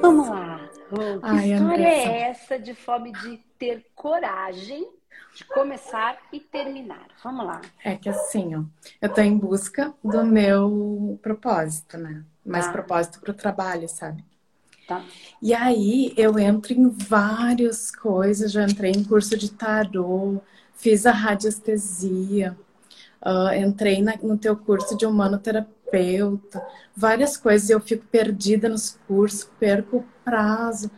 Vamos lá. que Ai, história é essa de fome de ter coragem de começar e terminar? Vamos lá. É que assim, ó, eu tô em busca do meu propósito, né? Mais ah. propósito pro trabalho, sabe? Tá. E aí eu entro em várias coisas, já entrei em curso de tarô, fiz a radiestesia, uh, entrei na, no teu curso de humanoterapeuta, várias coisas, eu fico perdida nos cursos, perco o prazo,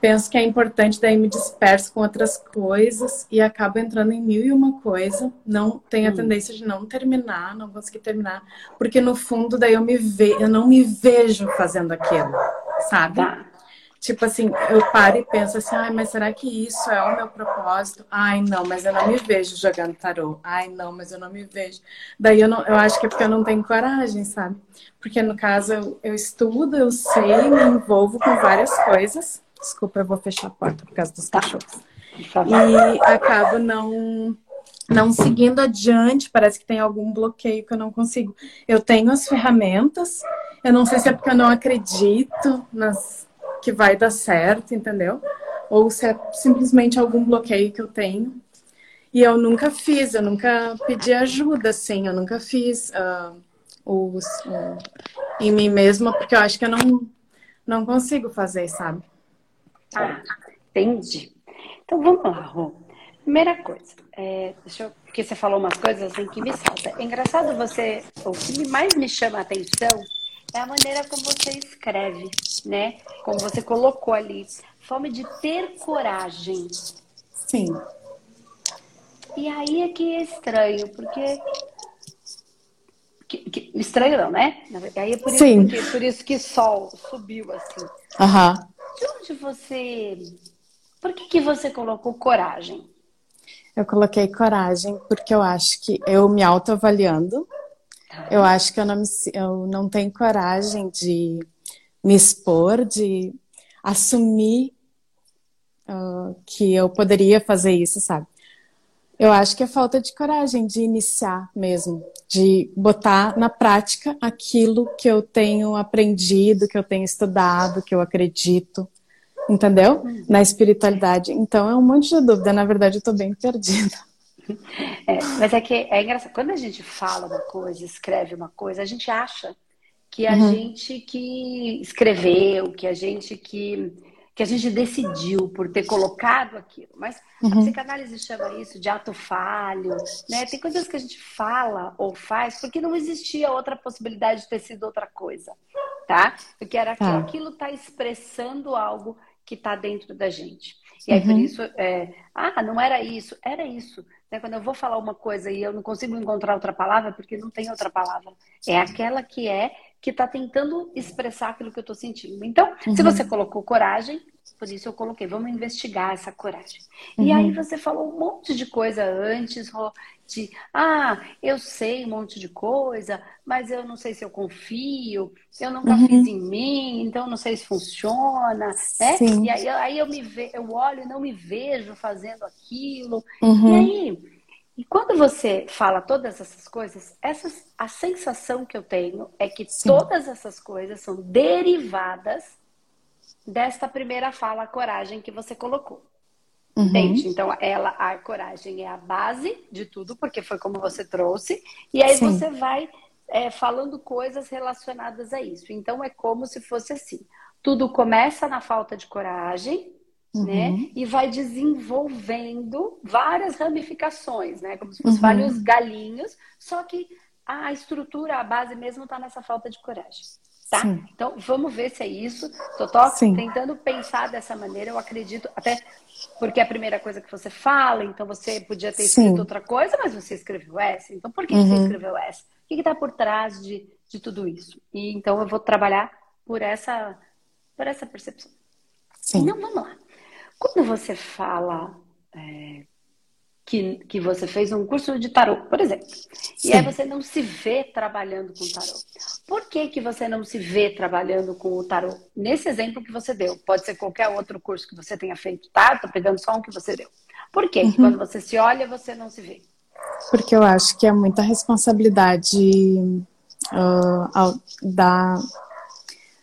penso que é importante, daí me disperso com outras coisas e acabo entrando em mil e uma coisa, não tenho a hum. tendência de não terminar, não conseguir terminar, porque no fundo daí eu me ve eu não me vejo fazendo aquilo sabe? Tá. Tipo assim, eu paro e penso assim, ai, mas será que isso é o meu propósito? Ai, não, mas eu não me vejo jogando tarô. Ai, não, mas eu não me vejo. Daí eu, não, eu acho que é porque eu não tenho coragem, sabe? Porque no caso eu, eu estudo, eu sei, me envolvo com várias coisas. Desculpa, eu vou fechar a porta por causa dos tá. cachorros. E acabo não não seguindo adiante, parece que tem algum bloqueio que eu não consigo. Eu tenho as ferramentas, eu não sei se é porque eu não acredito nas que vai dar certo, entendeu? Ou se é simplesmente algum bloqueio que eu tenho. E eu nunca fiz, eu nunca pedi ajuda, assim, eu nunca fiz uh, os, uh, em mim mesma, porque eu acho que eu não, não consigo fazer, sabe? Ah, entendi. Então vamos lá, Rô. Primeira coisa, é, deixa eu, porque você falou umas coisas assim que me salta. É engraçado você, o que mais me chama a atenção é a maneira como você escreve, né? Como você colocou ali. Fome de ter coragem. Sim. E aí é que é estranho, porque. Que, que, estranho não, né? Aí é por isso, Sim. Que, por isso que sol subiu assim. Aham. De onde você. Por que, que você colocou coragem? Eu coloquei coragem porque eu acho que eu me autoavaliando, eu acho que eu não, me, eu não tenho coragem de me expor, de assumir uh, que eu poderia fazer isso, sabe? Eu acho que é falta de coragem de iniciar mesmo, de botar na prática aquilo que eu tenho aprendido, que eu tenho estudado, que eu acredito entendeu? Na espiritualidade. Então é um monte de dúvida. Na verdade, eu tô bem perdida. É, mas é que é engraçado. Quando a gente fala uma coisa, escreve uma coisa, a gente acha que a uhum. gente que escreveu, que a gente que que a gente decidiu por ter colocado aquilo. Mas uhum. a psicanálise chama isso de ato falho, né? Tem coisas que a gente fala ou faz porque não existia outra possibilidade de ter sido outra coisa, tá? Porque era que tá. aquilo está expressando algo que está dentro da gente. E aí, uhum. por isso, é, ah, não era isso, era isso. Né? Quando eu vou falar uma coisa e eu não consigo encontrar outra palavra, porque não tem outra palavra. É aquela que é, que está tentando expressar aquilo que eu estou sentindo. Então, uhum. se você colocou coragem, por isso eu coloquei, vamos investigar essa coragem. Uhum. E aí você falou um monte de coisa antes, de ah, eu sei um monte de coisa, mas eu não sei se eu confio, eu nunca uhum. fiz em mim, então não sei se funciona, né? Sim. E aí, aí eu me ve, eu olho e não me vejo fazendo aquilo. Uhum. E aí, e quando você fala todas essas coisas, essas, a sensação que eu tenho é que Sim. todas essas coisas são derivadas desta primeira fala, a coragem que você colocou. Uhum. Entende? Então, ela, a coragem é a base de tudo, porque foi como você trouxe, e aí Sim. você vai é, falando coisas relacionadas a isso. Então, é como se fosse assim: tudo começa na falta de coragem, uhum. né? E vai desenvolvendo várias ramificações, né? Como se fossem uhum. vários galinhos, só que a estrutura, a base mesmo está nessa falta de coragem. Tá? Sim. Então, vamos ver se é isso. Tô Sim. tentando pensar dessa maneira. Eu acredito, até porque é a primeira coisa que você fala, então você podia ter escrito Sim. outra coisa, mas você escreveu essa. Então, por que uhum. você escreveu essa? O que está por trás de, de tudo isso? E então eu vou trabalhar por essa, por essa percepção. Sim. Então, vamos lá. Quando você fala é, que, que você fez um curso de tarô, por exemplo. Sim. E aí você não se vê trabalhando com tarô. Por que, que você não se vê trabalhando com o tarô? Nesse exemplo que você deu, pode ser qualquer outro curso que você tenha feito, tá? Tô pegando só um que você deu. Por que, uhum. que quando você se olha, você não se vê? porque eu acho que é muita responsabilidade uh, da,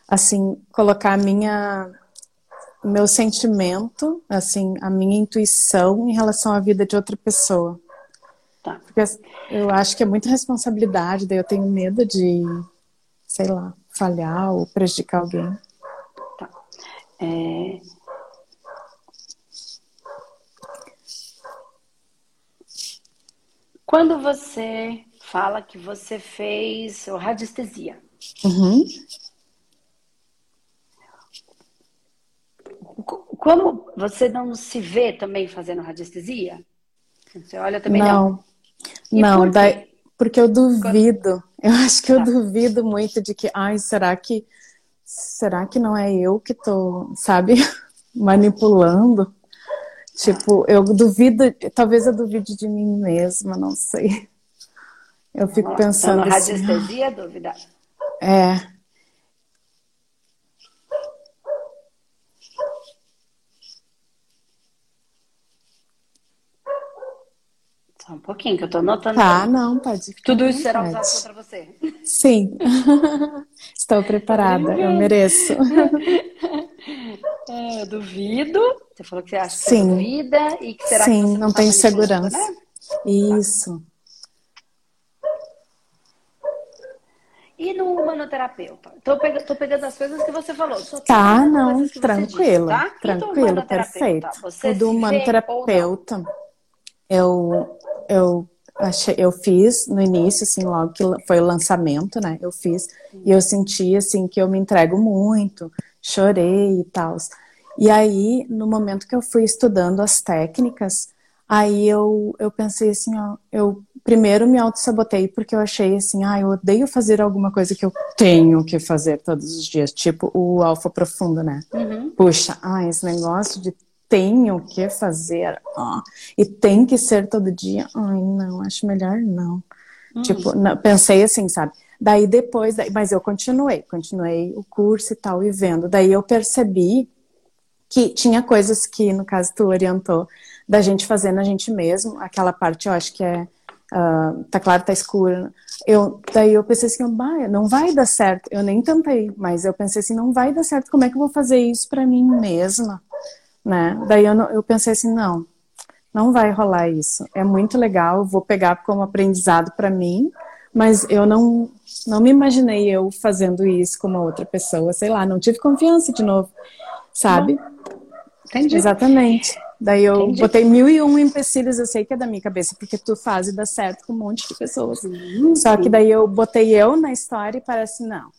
assim, colocar a minha meu sentimento, assim, a minha intuição em relação à vida de outra pessoa. Tá. Porque eu acho que é muita responsabilidade, daí eu tenho medo de, sei lá, falhar ou prejudicar alguém. Tá. É... Quando você fala que você fez radiestesia, uhum. Como você não se vê também fazendo radiestesia? Você olha também não. Não, não daí, porque eu duvido. Eu acho que eu tá. duvido muito de que, ai, será que será que não é eu que tô, sabe, manipulando? Tipo, eu duvido, talvez eu duvide de mim mesma, não sei. Eu fico Nossa, pensando. Então, assim, radiestesia, dúvida? É. Só um pouquinho, que eu tô anotando. Tá, não, pode. Tudo isso será usado contra você. Sim. Estou preparada, eu mereço. É, eu duvido. Você falou que você acha que Sim. você duvida e que será Sim, que você não tem segurança. Né? Isso. E no humanoterapeuta? Tô, pegando, tô pegando as coisas que você falou. tá, não, tranquilo. Disse, tá? Tranquilo, perfeito. Você o do humanoterapeuta, eu, eu, achei, eu fiz no início, assim, logo que foi o lançamento, né? Eu fiz. E eu senti, assim, que eu me entrego muito. Chorei e tal. E aí, no momento que eu fui estudando as técnicas, aí eu, eu pensei assim, ó, eu primeiro me auto-sabotei porque eu achei assim, ah, eu odeio fazer alguma coisa que eu tenho que fazer todos os dias, tipo o alfa profundo, né? Uhum. Puxa, ah, esse negócio de tenho que fazer, ah, e tem que ser todo dia, ai, não, acho melhor não. Uhum. Tipo, não, pensei assim, sabe? Daí depois, daí, mas eu continuei, continuei o curso e tal, e vendo. Daí eu percebi que tinha coisas que, no caso, tu orientou da gente fazendo a gente mesmo, aquela parte eu acho que é uh, tá claro, tá escuro. Eu, daí eu pensei assim, bah, não vai dar certo. Eu nem tentei, mas eu pensei assim, não vai dar certo. Como é que eu vou fazer isso para mim mesma, né? Daí eu, eu pensei assim, não, não vai rolar isso. É muito legal, vou pegar como aprendizado para mim, mas eu não não me imaginei eu fazendo isso com uma outra pessoa, sei lá, não tive confiança de novo, sabe? Entendi. Exatamente. Daí eu Entendi. botei mil e um empecilhos, eu sei que é da minha cabeça, porque tu faz e dá certo com um monte de pessoas. Só que daí eu botei eu na história e parece, não,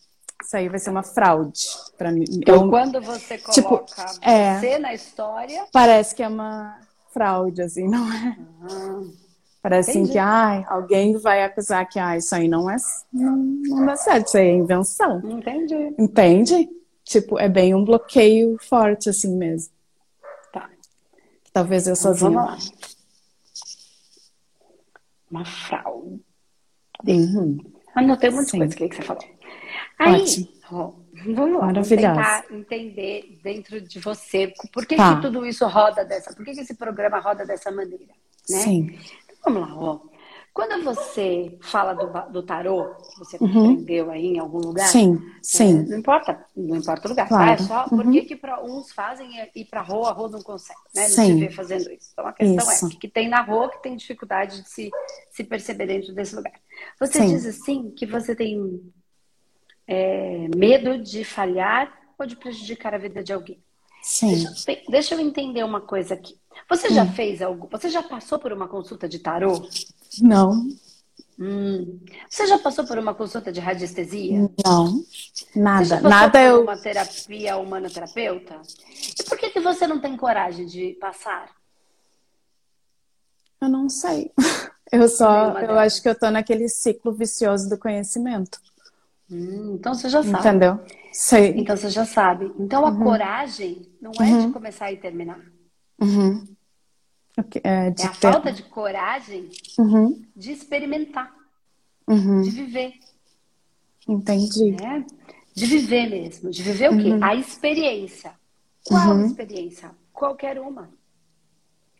isso aí vai ser uma fraude para mim. Então, eu, quando você tipo, coloca tipo, você é, na história... Parece que é uma fraude, assim, não é? Uhum. Parece assim que, ai, alguém vai acusar que, ah, isso aí não é, não, não dá certo, isso aí é invenção. Entendi. Entende? Tipo, é bem um bloqueio forte, assim mesmo. Talvez eu sozinha. Vamos lá. Uma fraude. Uhum. Anotei muitas Sim. coisas que você falou. Aí, ó, vamos lá. Vamos tentar entender dentro de você por que, tá. que tudo isso roda dessa, por que, que esse programa roda dessa maneira, né? Sim. Então, vamos lá, ó. Quando você fala do, do tarô, você uhum. aprendeu aí em algum lugar, sim, sim. É, não importa, não importa o lugar, claro. tá? É só uhum. por que, que uns fazem e para rua, a rua não consegue, né? Não sim. se vê fazendo isso. Então a questão isso. é que, tem na rua que tem dificuldade de se, se perceber dentro desse lugar. Você sim. diz assim que você tem é, medo de falhar ou de prejudicar a vida de alguém. Sim. Deixa, deixa eu entender uma coisa aqui. Você já hum. fez algo? Você já passou por uma consulta de tarô? Não. Hum. Você já passou por uma consulta de radiestesia? Não, nada. Nada eu. Uma terapia humanoterapeuta? E por que, que você não tem coragem de passar? Eu não sei. Eu só, eu acho que eu tô naquele ciclo vicioso do conhecimento. Hum, então você já sabe. Entendeu? Sei. Então você já sabe. Então a uhum. coragem não é uhum. de começar e terminar. Uhum. É, é, a falta de coragem uhum. de experimentar, uhum. de viver. Entendi. Né? De viver mesmo. De viver o quê? Uhum. A experiência. Qual experiência? Qualquer uma.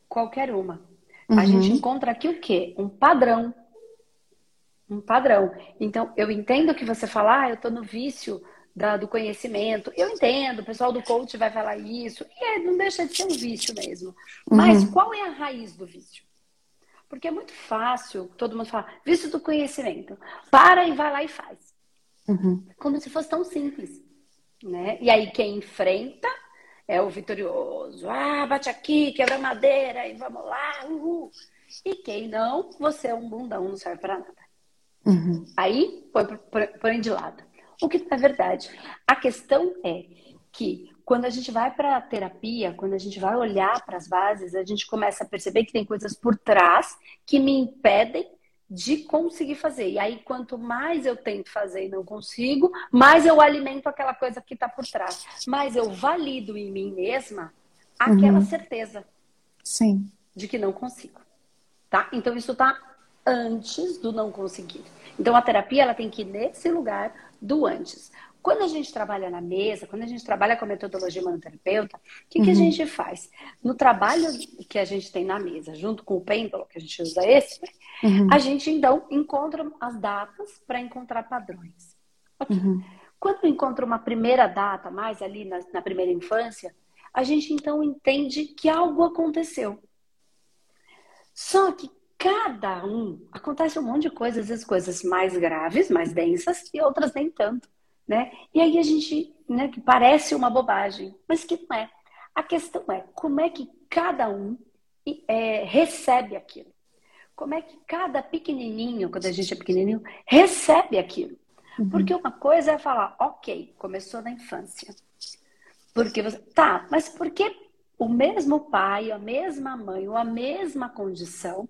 Qualquer uma. A gente encontra aqui o quê? Um padrão. Um padrão. Então, eu entendo que você fala, ah, eu tô no vício da, do conhecimento. Eu entendo, o pessoal do coach vai falar isso. E é, não deixa de ser um vício mesmo. Uhum. Mas qual é a raiz do vício? Porque é muito fácil todo mundo falar, vício do conhecimento. Para e vai lá e faz. Uhum. Como se fosse tão simples. Né? E aí quem enfrenta é o vitorioso. Ah, bate aqui, quebra madeira e vamos lá, uhul. E quem não, você é um bundão, não serve para nada. Uhum. Aí põe, põe de lado. O que é verdade. A questão é que quando a gente vai para a terapia, quando a gente vai olhar para as bases, a gente começa a perceber que tem coisas por trás que me impedem de conseguir fazer. E aí, quanto mais eu tento fazer e não consigo, mais eu alimento aquela coisa que está por trás. Mais eu valido em mim mesma aquela uhum. certeza. Sim. De que não consigo. Tá? Então, isso está antes do não conseguir. Então, a terapia ela tem que ir nesse lugar do antes. Quando a gente trabalha na mesa, quando a gente trabalha com a metodologia manoterapeuta, o que, uhum. que a uhum. gente faz? No trabalho que a gente tem na mesa, junto com o pêndulo, que a gente usa esse, uhum. a gente então encontra as datas para encontrar padrões. Okay. Uhum. Quando encontra uma primeira data, mais ali na, na primeira infância, a gente então entende que algo aconteceu. Só que cada um acontece um monte de coisas, às vezes coisas mais graves, mais densas e outras nem tanto né? E aí a gente, né, que parece uma bobagem, mas que não é. A questão é como é que cada um é, recebe aquilo. Como é que cada pequenininho, quando a gente é pequenininho, recebe aquilo. Uhum. Porque uma coisa é falar, ok, começou na infância. Porque você. Tá, mas por que o mesmo pai, a mesma mãe, ou a mesma condição,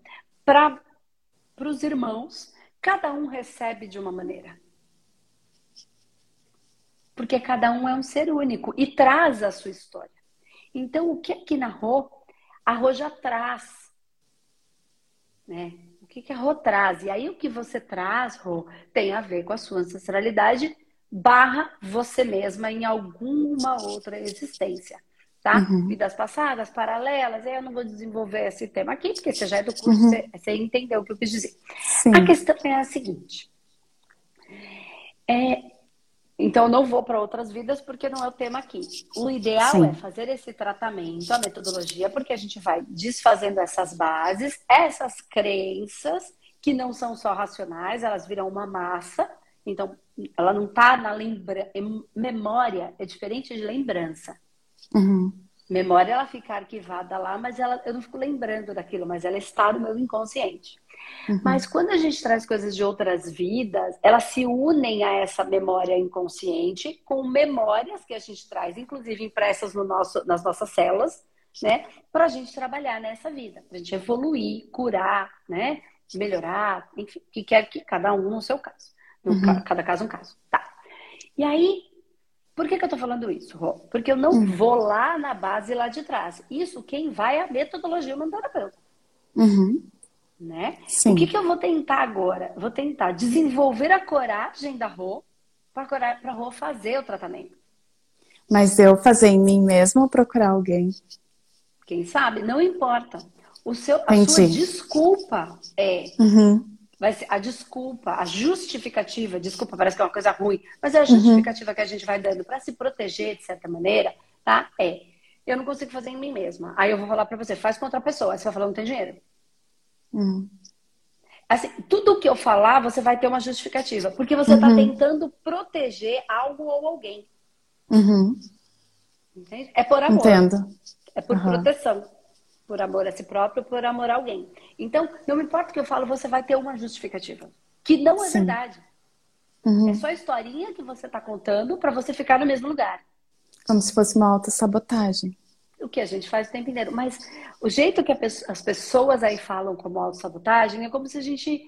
para os irmãos, cada um recebe de uma maneira? porque cada um é um ser único e traz a sua história. Então, o que aqui na Rô, a Rô já traz, né? O que, que a Rô traz? E aí, o que você traz, Rô, tem a ver com a sua ancestralidade barra você mesma em alguma outra existência, tá? Uhum. Vidas passadas, paralelas, eu não vou desenvolver esse tema aqui, porque você já é do curso, uhum. você, você, entendeu o que eu quis dizer. Sim. A questão é a seguinte. É, então, eu não vou para outras vidas porque não é o tema aqui. O ideal Sim. é fazer esse tratamento, a metodologia, porque a gente vai desfazendo essas bases, essas crenças, que não são só racionais, elas viram uma massa. Então, ela não está na lembra... memória, é diferente de lembrança. Uhum. Memória, ela fica arquivada lá, mas ela, eu não fico lembrando daquilo, mas ela está no meu inconsciente. Uhum. Mas quando a gente traz coisas de outras vidas, elas se unem a essa memória inconsciente com memórias que a gente traz, inclusive impressas no nosso, nas nossas células, né? Para a gente trabalhar nessa vida, para a gente evoluir, curar, né? Melhorar, enfim, que quer que cada um no seu caso. No uhum. Cada caso um caso. Tá. E aí, por que, que eu tô falando isso, Rô? Porque eu não uhum. vou lá na base lá de trás. Isso quem vai é a metodologia humanoterapeuta. Uhum né? Sim. O que, que eu vou tentar agora? Vou tentar desenvolver a coragem da Rô para a Rô fazer o tratamento. Mas eu fazer em mim mesma ou procurar alguém? Quem sabe? Não importa. O seu, a Entendi. sua desculpa é. Uhum. Vai ser a desculpa, a justificativa, desculpa, parece que é uma coisa ruim, mas é a uhum. justificativa uhum. que a gente vai dando para se proteger de certa maneira, tá? É. Eu não consigo fazer em mim mesma. Aí eu vou falar para você, faz com outra pessoa. Aí você vai falar, não tem dinheiro. Hum. Assim, tudo que eu falar, você vai ter uma justificativa. Porque você está uhum. tentando proteger algo ou alguém. Uhum. Entende? É por amor. Entendo. É por uhum. proteção. Por amor a si próprio, por amor a alguém. Então, não importa o que eu falo, você vai ter uma justificativa. Que não é Sim. verdade. Uhum. É só a historinha que você está contando para você ficar no mesmo lugar. Como se fosse uma autossabotagem o que a gente faz o tempo inteiro. Mas o jeito que as pessoas aí falam como autossabotagem é como se a gente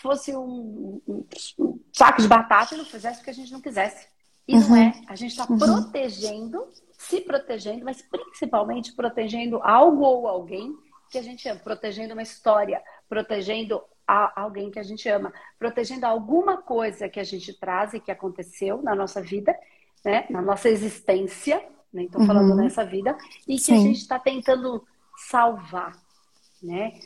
fosse um, um, um saco de batata e não fizesse o que a gente não quisesse. E uhum. não é. A gente está uhum. protegendo, se protegendo, mas principalmente protegendo algo ou alguém que a gente ama, protegendo uma história, protegendo a, alguém que a gente ama, protegendo alguma coisa que a gente traz e que aconteceu na nossa vida, né, na nossa existência, né? Estou falando uhum. nessa vida, e que Sim. a gente está tentando salvar, né?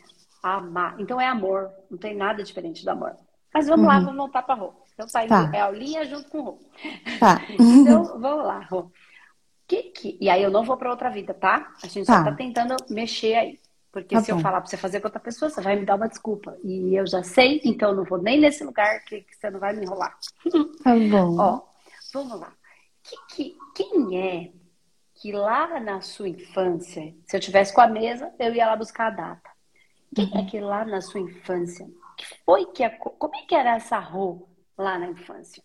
Amar. Então é amor. Não tem nada diferente do amor. Mas vamos uhum. lá, vamos voltar para Rô. Então tá tá. é a Aulinha junto com o Rô. Tá. então, vamos lá, Rô. Que, que... E aí eu não vou para outra vida, tá? A gente tá. só tá tentando mexer aí. Porque tá se bom. eu falar para você fazer com outra pessoa, você vai me dar uma desculpa. E eu já sei, então eu não vou nem nesse lugar que, que você não vai me enrolar. Tá bom. Ó, vamos lá. Que, que, quem é que lá na sua infância, se eu tivesse com a mesa, eu ia lá buscar a data. Quem é uhum. que lá na sua infância, que foi que a, como é que era essa Rô lá na infância?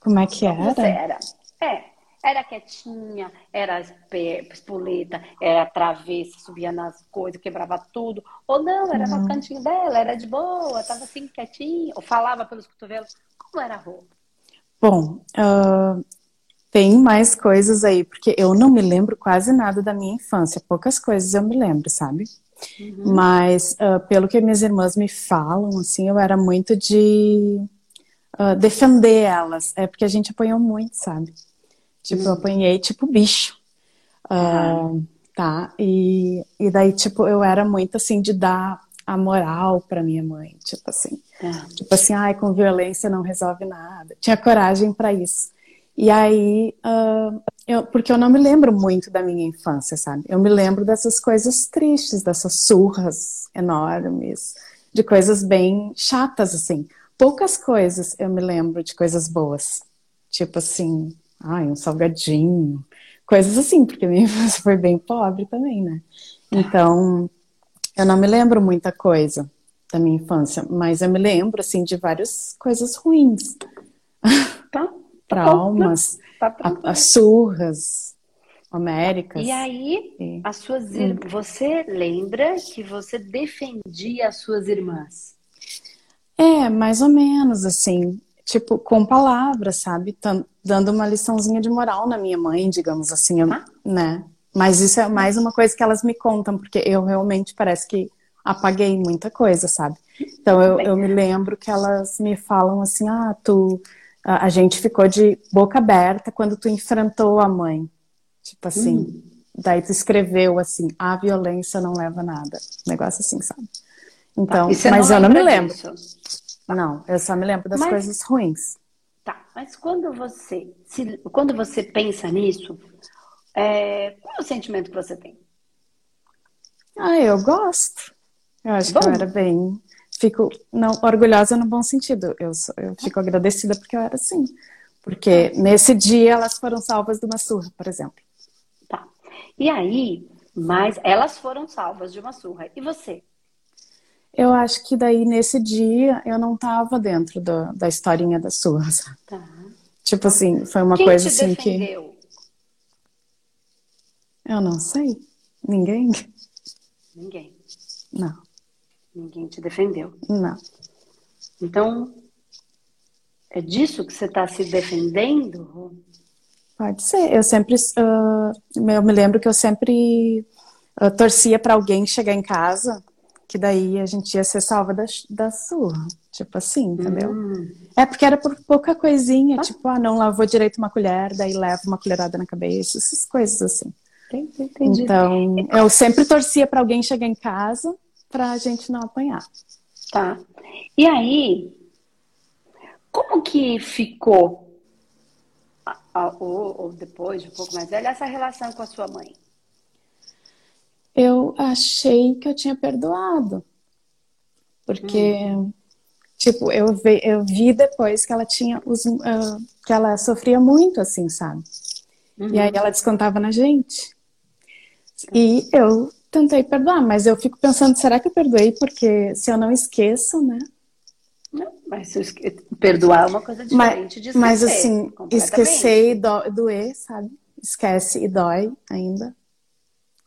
Como é que era? Você era. É, era quietinha, era espoleta, era travessa, subia nas coisas, quebrava tudo. Ou não, era uhum. no cantinho dela, era de boa, tava assim quietinha, ou falava pelos cotovelos. Como era a roupa? Bom, uh, tem mais coisas aí, porque eu não me lembro quase nada da minha infância. Poucas coisas eu me lembro, sabe? Uhum. Mas, uh, pelo que minhas irmãs me falam, assim, eu era muito de uh, defender elas. É porque a gente apanhou muito, sabe? Tipo, eu apanhei tipo bicho. Uh, tá? E, e daí, tipo, eu era muito assim de dar a moral para minha mãe, tipo assim. É. Tipo assim, ai, com violência não resolve nada. Tinha coragem para isso. E aí, uh, eu, porque eu não me lembro muito da minha infância, sabe? Eu me lembro dessas coisas tristes, dessas surras enormes, de coisas bem chatas, assim. Poucas coisas eu me lembro de coisas boas. Tipo assim, ai, um salgadinho, coisas assim, porque minha infância foi bem pobre também, né? Então, eu não me lembro muita coisa da minha infância, mas eu me lembro, assim, de várias coisas ruins. Tá. Traumas, tá, tá, as surras homéricas. E aí, e... as suas ir... hum. você lembra que você defendia as suas irmãs? É, mais ou menos, assim tipo, com palavras, sabe? dando uma liçãozinha de moral na minha mãe, digamos assim, ah. né? Mas isso é mais uma coisa que elas me contam, porque eu realmente parece que apaguei muita coisa, sabe? Então eu, eu me lembro que elas me falam assim, ah, tu. A, a gente ficou de boca aberta quando tu enfrentou a mãe. Tipo assim. Hum. Daí tu escreveu assim, a violência não leva a nada. Um negócio assim, sabe? Então, tá. mas eu não me lembro. Disso. Não, eu só me lembro das mas, coisas ruins. Tá, mas quando você, se, quando você pensa nisso, é, qual é o sentimento que você tem? Ah, eu gosto. Eu acho Bom. que eu era bem. Fico não orgulhosa no bom sentido. Eu, eu fico agradecida porque eu era assim. Porque nesse dia elas foram salvas de uma surra, por exemplo. Tá. E aí, mas elas foram salvas de uma surra. E você? Eu acho que daí nesse dia eu não tava dentro do, da historinha das suas. Tá. Tipo assim, foi uma Quem coisa te assim defendeu? que. Eu não sei. Ninguém? Ninguém. Não. Ninguém te defendeu. Não. Então, é disso que você está se defendendo? Pode ser. Eu sempre. Uh, eu me lembro que eu sempre uh, torcia para alguém chegar em casa que daí a gente ia ser salva da, da surra. Tipo assim, entendeu? Hum. É porque era por pouca coisinha, ah. tipo, ah, não lavou direito uma colher, daí leva uma colherada na cabeça, essas coisas assim. Entendi. Então, eu sempre torcia para alguém chegar em casa pra gente não apanhar. Tá. E aí, como que ficou, ou, ou depois, um pouco mais velha, essa relação com a sua mãe? Eu achei que eu tinha perdoado. Porque, hum. tipo, eu vi, eu vi depois que ela tinha os. Uh, que ela sofria muito, assim, sabe? Uhum. E aí ela descontava na gente. E eu tentei perdoar, mas eu fico pensando, será que eu perdoei? Porque se eu não esqueço, né? Não, mas perdoar é uma coisa diferente mas, de esquecer. Mas assim, esquecer e do, doer, sabe? Esquece e dói ainda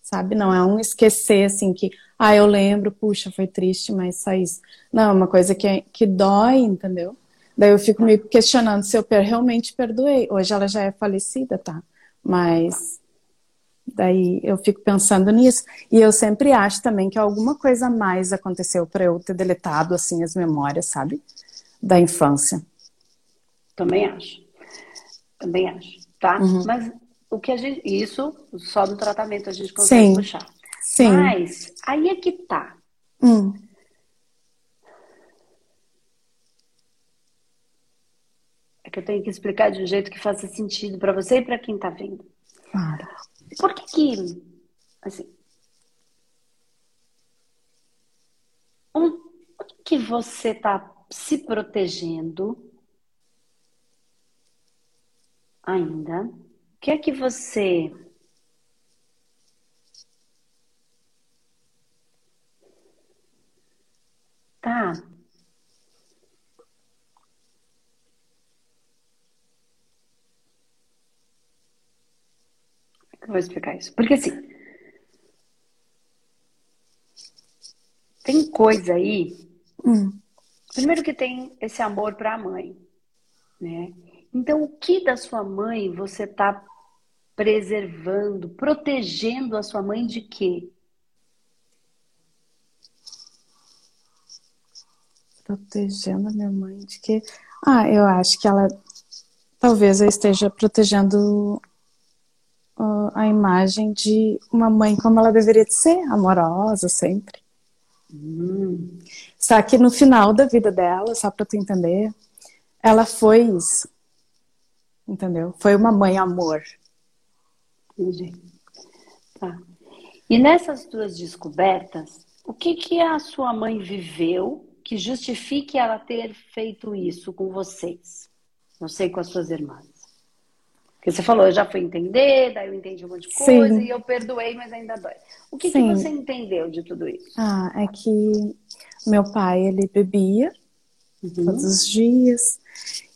sabe? Não é um esquecer, assim, que, ah, eu lembro, puxa, foi triste, mas só isso. Não, é uma coisa que, que dói, entendeu? Daí eu fico me questionando se eu realmente perdoei. Hoje ela já é falecida, tá? Mas daí eu fico pensando nisso. E eu sempre acho também que alguma coisa mais aconteceu para eu ter deletado, assim, as memórias, sabe? Da infância. Também acho. Também acho, tá? Uhum. Mas o que a gente. Isso, só no tratamento a gente consegue Sim. puxar. Sim. Mas aí é que tá. Hum. É que eu tenho que explicar de um jeito que faça sentido para você e para quem tá vendo. Claro. Por que que, assim, um, que você está se protegendo ainda? O que é que você tá Eu vou explicar isso. Porque assim, tem coisa aí. Hum. Primeiro que tem esse amor para a mãe, né? Então, o que da sua mãe você está preservando, protegendo a sua mãe de quê? Protegendo a minha mãe de quê? Ah, eu acho que ela talvez eu esteja protegendo a imagem de uma mãe como ela deveria ser, amorosa sempre. Hum. Só que no final da vida dela, só para tu entender, ela foi isso. Entendeu? Foi uma mãe amor. Entendi. Tá. E nessas duas descobertas, o que que a sua mãe viveu que justifique ela ter feito isso com vocês? Não sei com as suas irmãs. Porque você falou, eu já fui entender, daí eu entendi um monte de coisa Sim. e eu perdoei, mas ainda dói. O que, que você entendeu de tudo isso? Ah, é que meu pai, ele bebia Uhum. todos os dias.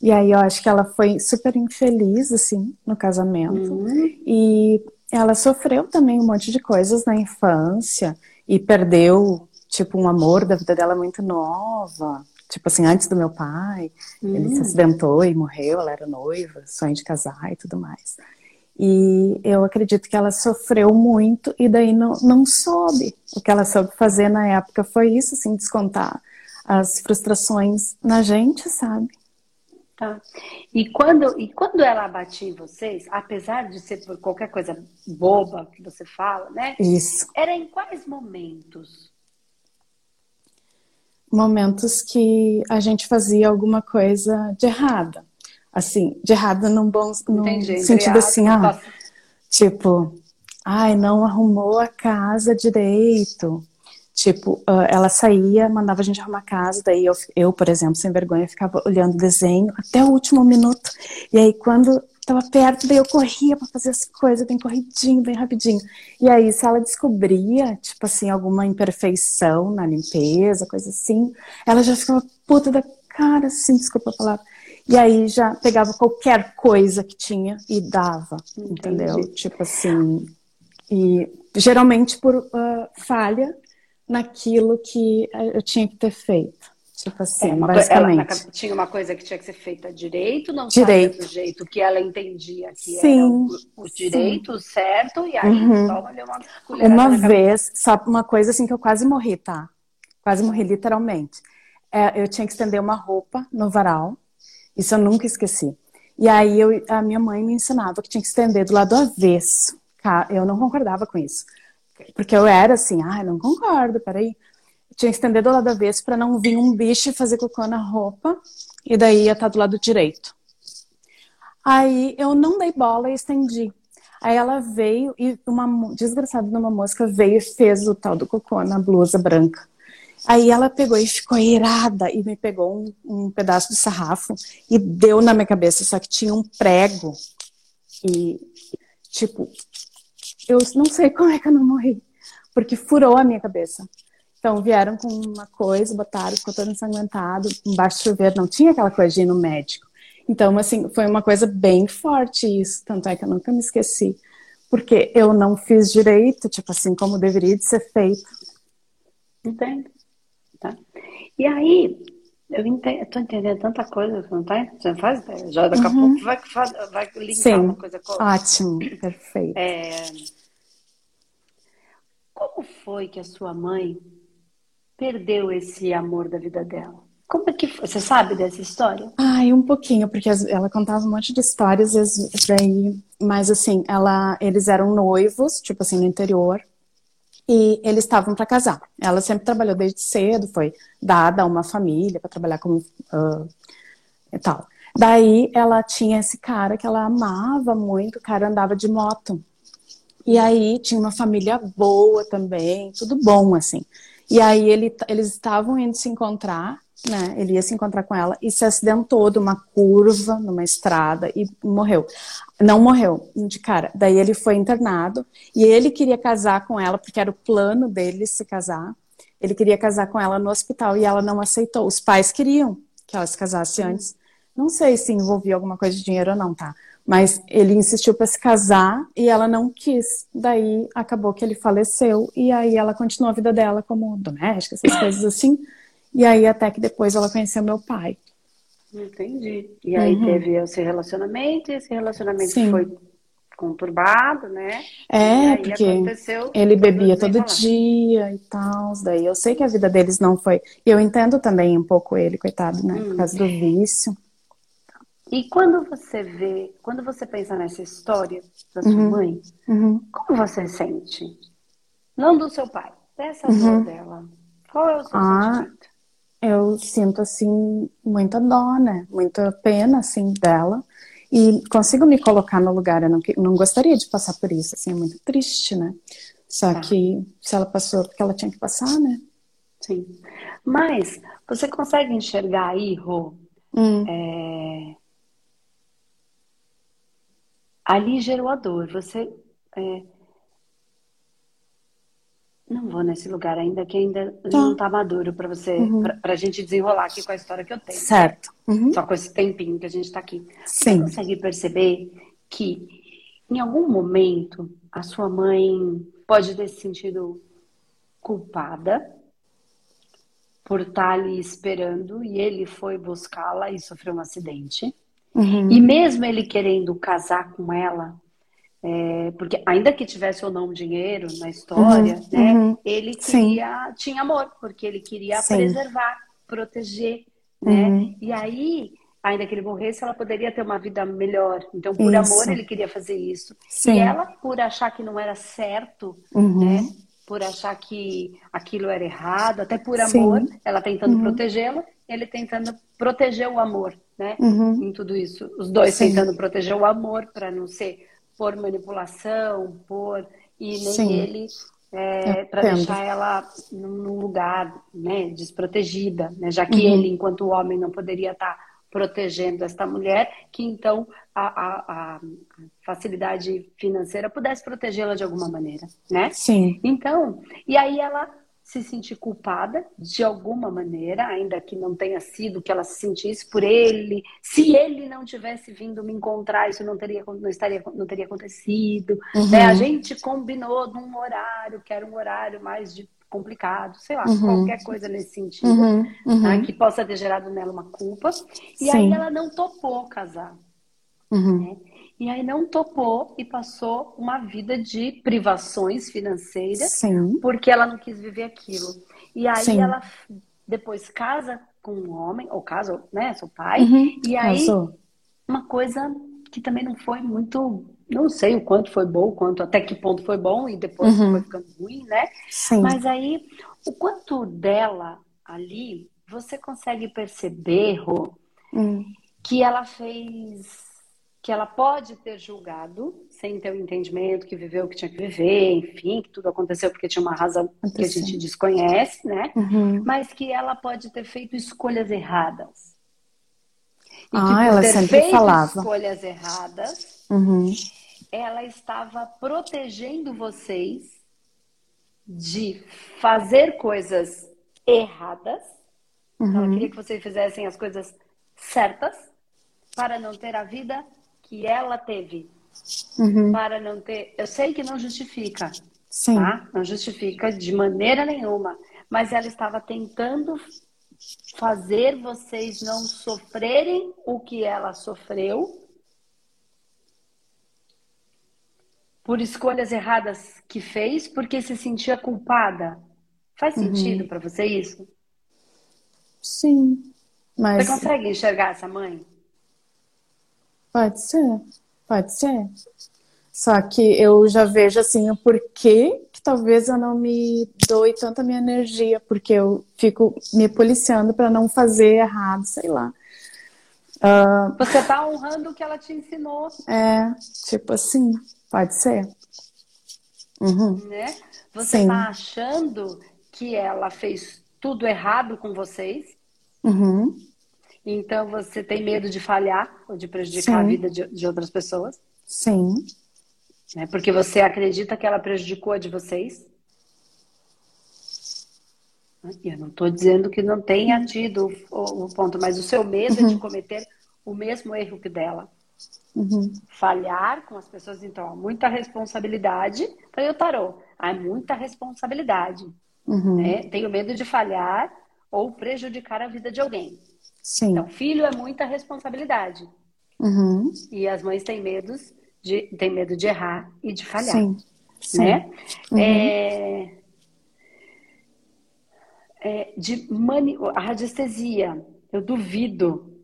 E aí eu acho que ela foi super infeliz, assim, no casamento. Uhum. E ela sofreu também um monte de coisas na infância e perdeu, tipo, um amor da vida dela muito nova. Tipo assim, antes do meu pai, ele se Hum. acidentou e morreu, ela era noiva, sonho de casar e tudo mais. E eu acredito que ela sofreu muito e daí não, não soube. O que ela soube fazer na época foi isso, assim, descontar as frustrações na gente, sabe? Tá. E quando, e quando ela batia em vocês, apesar de ser por qualquer coisa boba que você fala, né? Isso. Era em quais momentos? Momentos que a gente fazia alguma coisa de errada. Assim, de errada num bom num Entendi. sentido assim, ah, Tipo, ai, não arrumou a casa direito. Tipo, ah, ela saía, mandava a gente arrumar a casa, daí eu, eu, por exemplo, sem vergonha, ficava olhando o desenho até o último minuto. E aí, quando estava perto, daí eu corria para fazer as coisas bem corridinho, bem rapidinho. E aí, se ela descobria, tipo assim, alguma imperfeição na limpeza, coisa assim, ela já ficava puta da cara, assim, desculpa a palavra. E aí já pegava qualquer coisa que tinha e dava, entendeu? Entendi. Tipo assim. E geralmente por ah, falha naquilo que eu tinha que ter feito. Tipo assim, É, uma ela, na basicamente. ca- tinha uma coisa que tinha que ser feita direito, não Direito. do jeito que ela entendia que Sim, era o, o direito, o certo, e aí Uhum. uma colherada Uma cabeça. vez, só uma coisa assim que eu quase morri, tá? Quase morri, literalmente. É, eu tinha que estender uma roupa no varal. Isso eu nunca esqueci. E aí eu, a minha mãe me ensinava que tinha que estender do lado avesso. Ca- Eu não concordava com isso. Porque eu era assim, ah, não concordo, peraí. Tinha que estender do lado avesso para não vir um bicho fazer cocô na roupa. E daí ia estar do lado direito. Aí eu não dei bola e estendi. Aí ela veio e uma desgraçada de uma mosca veio e fez o tal do cocô na blusa branca. Aí ela pegou e ficou irada e me pegou um, um pedaço de sarrafo e deu na minha cabeça, só que tinha um prego. E, tipo, eu não sei como é que eu não morri, porque furou a minha cabeça. Então vieram com uma coisa, botaram, ficou todo ensanguentado, embaixo do chuveiro, não tinha aquela coisa de ir no médico. Então, assim, foi uma coisa bem forte isso, tanto é que eu nunca me esqueci. Porque eu não fiz direito, tipo assim, como deveria de ser feito. Entende? Tá? E aí, eu entendo, tô entendendo tanta coisa, não tá? Você não faz ideia. Já daqui a pouco vai, vai linkar Uhum. Sim. uma coisa com outra. Ótimo, perfeito. É, Como foi que a sua mãe perdeu esse amor da vida dela? Como é que foi? Você sabe dessa história? Ai, um pouquinho, porque ela contava um monte de histórias, mas assim, ela, eles eram noivos, tipo assim, no interior. E eles estavam para casar. Ela sempre trabalhou desde cedo, foi dada a uma família para trabalhar como uh, e tal. Daí ela tinha esse cara que ela amava muito, o cara andava de moto. E aí tinha uma família boa também, tudo bom assim. E aí ele, eles estavam indo se encontrar, né? Ele ia se encontrar com ela e se acidentou de uma curva numa estrada e morreu. Não morreu de cara. Daí ele foi internado e ele queria casar com ela porque era o plano dele se casar. Ele queria casar com ela no hospital e ela não aceitou. Os pais queriam que ela se casasse antes. Não sei se envolvia alguma coisa de dinheiro ou não, tá? Mas ele insistiu para se casar e ela não quis. Daí acabou que ele faleceu e aí ela continuou a vida dela como doméstica, essas coisas assim. E aí até que depois ela conheceu meu pai. Entendi. E aí uhum. teve esse relacionamento e esse relacionamento Sim. foi conturbado, né? É, porque ele bebia todo dia e tal. Daí eu sei que a vida deles não foi. Eu entendo também um pouco ele, coitado, né? Hum. Por causa do vício. E quando você vê, quando você pensa nessa história da sua uhum. mãe, uhum. como você sente? Não do seu pai, dessa uhum. dor dela. Qual é o seu ah, sentimento? Eu sinto, assim, muita dó, né? Muita pena, assim, dela. E consigo me colocar no lugar. Eu não, não gostaria de passar por isso, assim, é muito triste, né? Só tá. que se ela passou porque ela tinha que passar, né? Sim. Mas você consegue enxergar aí, Rô, hum. é, ali gerou a dor. Você. É... Não vou nesse lugar ainda, que ainda tá. não está maduro para você, uhum. para a gente desenrolar aqui com a história que eu tenho. Certo. Uhum. Só com esse tempinho que a gente está aqui. Sim. Você consegue perceber que em algum momento a sua mãe pode ter se sentido culpada por estar tá ali esperando e ele foi buscá-la e sofreu um acidente. Uhum. E mesmo ele querendo casar com ela, é, porque ainda que tivesse ou não dinheiro na história, uhum. né, uhum. ele queria, tinha amor, porque ele queria Sim. preservar, proteger, né? Uhum. E aí, ainda que ele morresse, ela poderia ter uma vida melhor. Então, por isso. amor, ele queria fazer isso. Sim. E ela, por achar que não era certo, uhum. né? Por achar que aquilo era errado, até por amor, ela tentando uhum. protegê-la, ele tentando proteger o amor né? Uhum. Em tudo isso. Os dois Sim. tentando proteger o amor para não ser por manipulação, por. E nem Sim. ele é, para deixar ela num lugar né, desprotegida, né? já que uhum. ele, enquanto homem, não poderia estar tá protegendo esta mulher, que então a, a, a facilidade financeira pudesse protegê-la de alguma maneira, né? Sim. Então, e aí ela se sentir culpada de alguma maneira, ainda que não tenha sido que ela se sentisse por ele. Se ele não tivesse vindo me encontrar, isso não teria, não estaria, não teria acontecido. Uhum. Né? A gente combinou num horário que era um horário mais de complicado, sei lá, uhum. qualquer coisa nesse sentido, uhum. Né? que possa ter gerado nela uma culpa. E Sim. aí ela não topou casar. Uhum. Né? E aí não topou e passou uma vida de privações financeiras, Sim. porque ela não quis viver aquilo. E aí Sim. ela depois casa com um homem, ou casa, né, seu pai, uhum. e aí Casou. uma coisa que também não foi muito, não sei o quanto foi bom, quanto até que ponto foi bom e depois uhum. foi ficando ruim, né? Sim. Mas aí o quanto dela ali, você consegue perceber, Rô, uhum. que ela fez que ela pode ter julgado sem ter o entendimento que viveu o que tinha que viver, enfim, que tudo aconteceu porque tinha uma razão que a gente desconhece, né? Uhum. Mas que ela pode ter feito escolhas erradas. E ah, que ela ter sempre feito falava. escolhas erradas, uhum. ela estava protegendo vocês de fazer coisas erradas. Uhum. Ela queria que vocês fizessem as coisas certas para não ter a vida que ela teve uhum. para não ter. Eu sei que não justifica, Sim. tá? Não justifica de maneira nenhuma. Mas ela estava tentando fazer vocês não sofrerem o que ela sofreu por escolhas erradas que fez, porque se sentia culpada. Faz uhum. sentido para você isso? Sim. Mas... Você consegue enxergar essa mãe? Pode ser, pode ser. Só que eu já vejo assim o porquê que talvez eu não me doe tanta minha energia, porque eu fico me policiando para não fazer errado, sei lá. Uh, Você está honrando o que ela te ensinou. É, tipo assim, pode ser. Uhum. Né? Você está achando que ela fez tudo errado com vocês. Uhum. Então você tem medo de falhar ou de prejudicar Sim. a vida de, de, outras pessoas. Sim. Né? Porque você acredita que ela prejudicou a de vocês. Eu não estou dizendo que não tenha tido o, o, ponto, mas o seu medo uhum. é de cometer o mesmo erro que dela. Uhum. Falhar com as pessoas, então, muita responsabilidade. Então, o tarô, há muita responsabilidade. Uhum. Né? Tenho medo de falhar ou prejudicar a vida de alguém. Sim. Então, filho é muita responsabilidade. Uhum. E as mães têm medo de, têm medo de errar e de falhar. Sim. Sim. Né? Uhum. É... É, de mani... A radiestesia, eu duvido.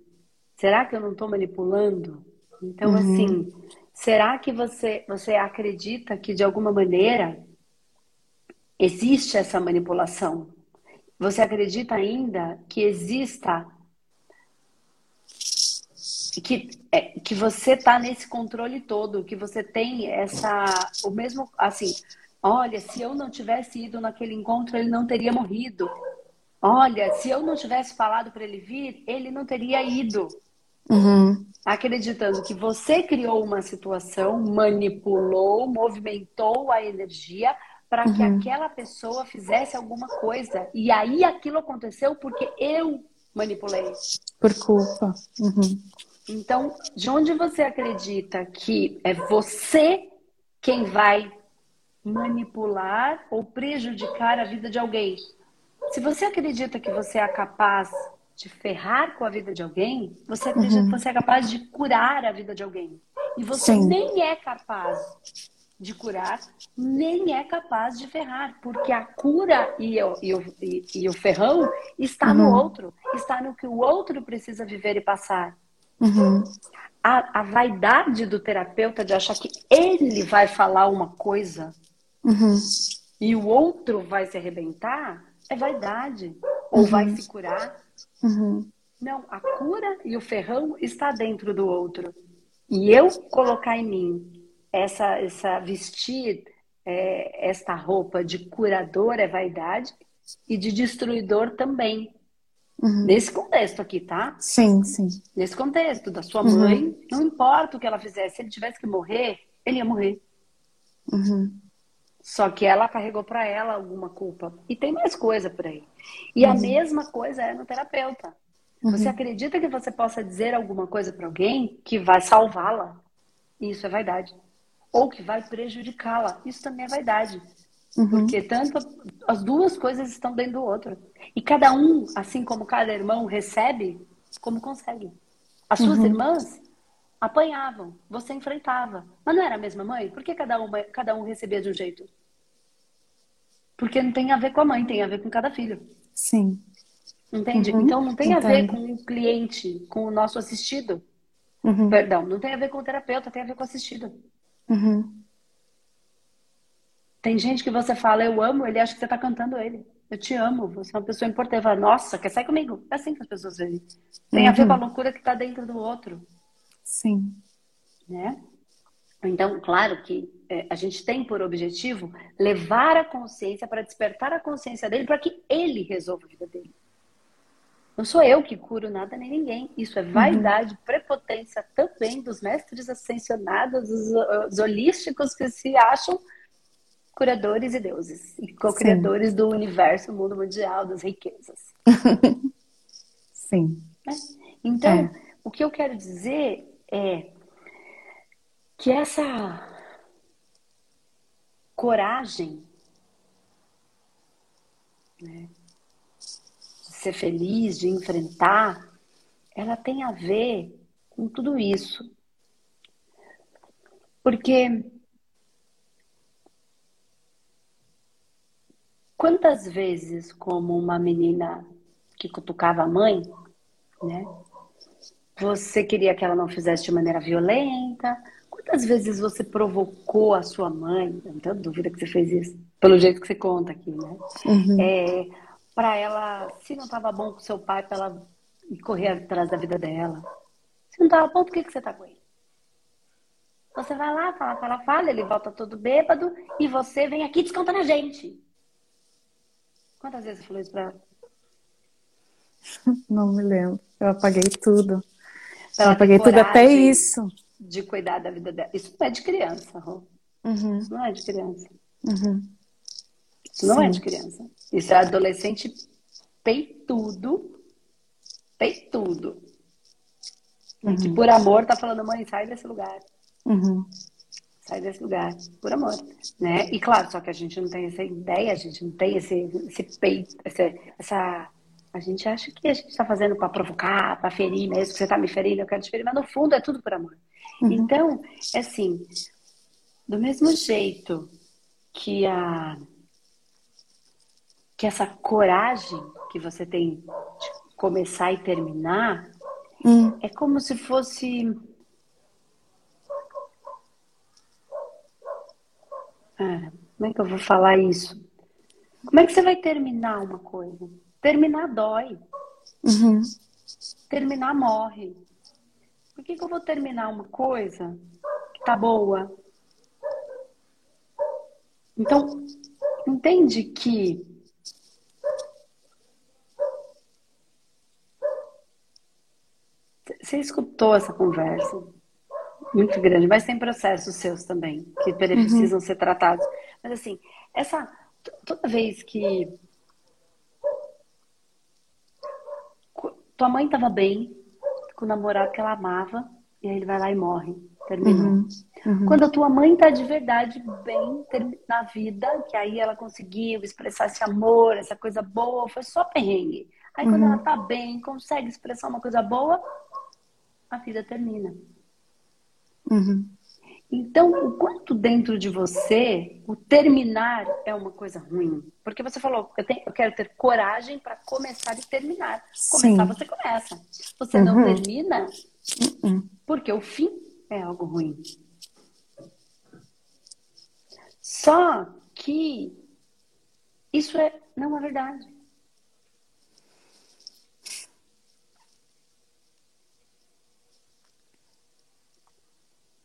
Será que eu não estou manipulando? Então, uhum. assim, será que você, você acredita que de alguma maneira existe essa manipulação? Você acredita ainda que exista que, é, que você está nesse controle todo, que você tem essa o mesmo assim, olha, se eu não tivesse ido naquele encontro, ele não teria morrido. Olha, se eu não tivesse falado para ele vir, ele não teria ido. Uhum. Acreditando que você criou uma situação, manipulou, movimentou a energia para que uhum. aquela pessoa fizesse alguma coisa. E aí aquilo aconteceu porque eu manipulei. Por culpa. Uhum. Então, de onde você acredita que é você quem vai manipular ou prejudicar a vida de alguém? Se você acredita que você é capaz de ferrar com a vida de alguém, você acredita uhum. que você é capaz de curar a vida de alguém. E você Sim. nem é capaz de curar, nem é capaz de ferrar, porque a cura e o, e o, e, e o ferrão está uhum. no outro, está no que o outro precisa viver e passar. Uhum. A, a, vaidade do terapeuta de achar que ele vai falar uma coisa uhum. e o outro vai se arrebentar é vaidade. Ou uhum. vai se curar. Uhum. Não, a cura e o ferrão está dentro do outro. E eu colocar em mim essa, essa vestir é, esta roupa de curador é vaidade e de destruidor também. Uhum. Nesse contexto aqui, tá? Sim, sim. Nesse contexto da sua uhum. mãe, não importa o que ela fizesse, se ele tivesse que morrer, ele ia morrer. Uhum. Só que ela carregou para ela alguma culpa. E tem mais coisa por aí. E a uhum. mesma coisa é no terapeuta. Você uhum. acredita que você possa dizer alguma coisa para alguém que vai salvá-la? Isso é vaidade ou que vai prejudicá-la. Isso também é vaidade. Uhum. Porque tanto as duas coisas estão dentro do outro. E cada um, assim como cada irmão recebe, como consegue. As suas uhum. irmãs apanhavam, você enfrentava. Mas não era a mesma mãe? Por que cada, uma, cada um recebia de um jeito? Porque não tem a ver com a mãe, tem a ver com cada filho. Sim. Entende? Uhum. Então não tem Entendo. a ver com o cliente, com o nosso assistido. Uhum. Perdão, não tem a ver com o terapeuta, tem a ver com o assistido. Uhum. Tem gente que você fala, eu amo, ele acha que você está cantando ele. Eu te amo, você é uma pessoa importante. Fala, Nossa, quer sair comigo? É assim que as pessoas veem. Tem uhum. a ver com a uhum. loucura que está dentro do outro. Sim. Né? Então, claro que é, a gente tem por objetivo levar a consciência para despertar a consciência dele para que ele resolva a vida dele. Não sou eu que curo nada nem ninguém. Isso é uhum. vaidade, uhum. prepotência também dos mestres ascensionados, os, os, holísticos que se acham curadores e deuses e co-criadores do universo, mundo mundial, das riquezas. Sim. Né? Então, é. o que eu quero dizer é que essa coragem né, ser feliz, de enfrentar, ela tem a ver com tudo isso. Porque quantas vezes, como uma menina que cutucava a mãe, né? Você queria que ela não fizesse de maneira violenta, Quantas vezes você provocou a sua mãe, não tenho dúvida que você fez isso, pelo jeito que você conta aqui, né? Uhum. É, para ela, se não estava bom com seu pai, para ela correr atrás da vida dela. Se não estava bom, por que, que você está com ele? Você vai lá, fala, fala, fala, ele volta todo bêbado e você vem aqui descontando a gente. Quantas vezes você falou isso pra ela? Não me lembro. Eu apaguei tudo. Eu apaguei tudo, até isso. De cuidar da vida dela. Isso não é de criança, Rô. Uhum. Isso não é de criança. Uhum. Isso não Sim. é de criança. Isso é adolescente peitudo. Peitudo. Uhum. Que por amor tá falando, mãe, sai desse lugar. Uhum. Sai desse lugar, por amor. Né? E claro, só que a gente não tem essa ideia, a gente não tem esse, esse peito, essa, essa. A gente acha que a gente está fazendo para provocar, para ferir mesmo, que você está me ferindo, eu quero te ferir, mas no fundo é tudo por amor. Uhum. Então, é assim, do mesmo jeito que a que essa coragem que você tem de começar e terminar hum. é como se fosse Como é que eu vou falar isso? Como é que você vai terminar uma coisa? Terminar dói. Uhum. Terminar morre. Por que, que eu vou terminar uma coisa que tá boa? Então, entende que você escutou essa conversa muito grande, mas tem processos seus também que uhum. precisam uhum. ser tratados. Mas assim, essa toda vez que tua mãe estava bem com o namorado que ela amava e aí ele vai lá e morre, terminou. Uhum. Uhum. Quando a tua mãe tá de verdade bem na vida, que aí ela conseguiu expressar esse amor, essa coisa boa, foi só perrengue. Aí quando ela uhum. tá bem, consegue expressar uma coisa boa, a vida termina. Uhum. Então, o quanto dentro de você o terminar é uma coisa ruim? Porque você falou, eu, tenho, eu quero ter coragem para começar e terminar. Começar, Sim. você começa. Você uhum. não termina, uhum. porque o fim é algo ruim. Só que isso é, não é verdade.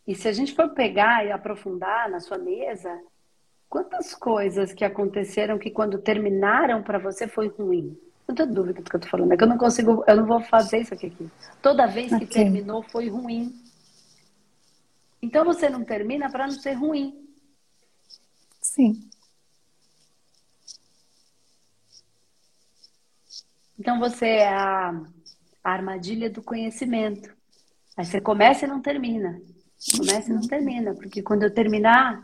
E se a gente for pegar e aprofundar na sua mesa, quantas coisas que aconteceram que quando terminaram para você foi ruim? Não tenho dúvida do que eu tô falando. É que eu não consigo, eu não vou fazer isso aqui. aqui. Toda vez que okay. terminou foi ruim. Então você não termina para não ser ruim. Sim. Então você é a, a armadilha do conhecimento. Aí você começa e não termina. Começa e não termina, porque quando eu terminar,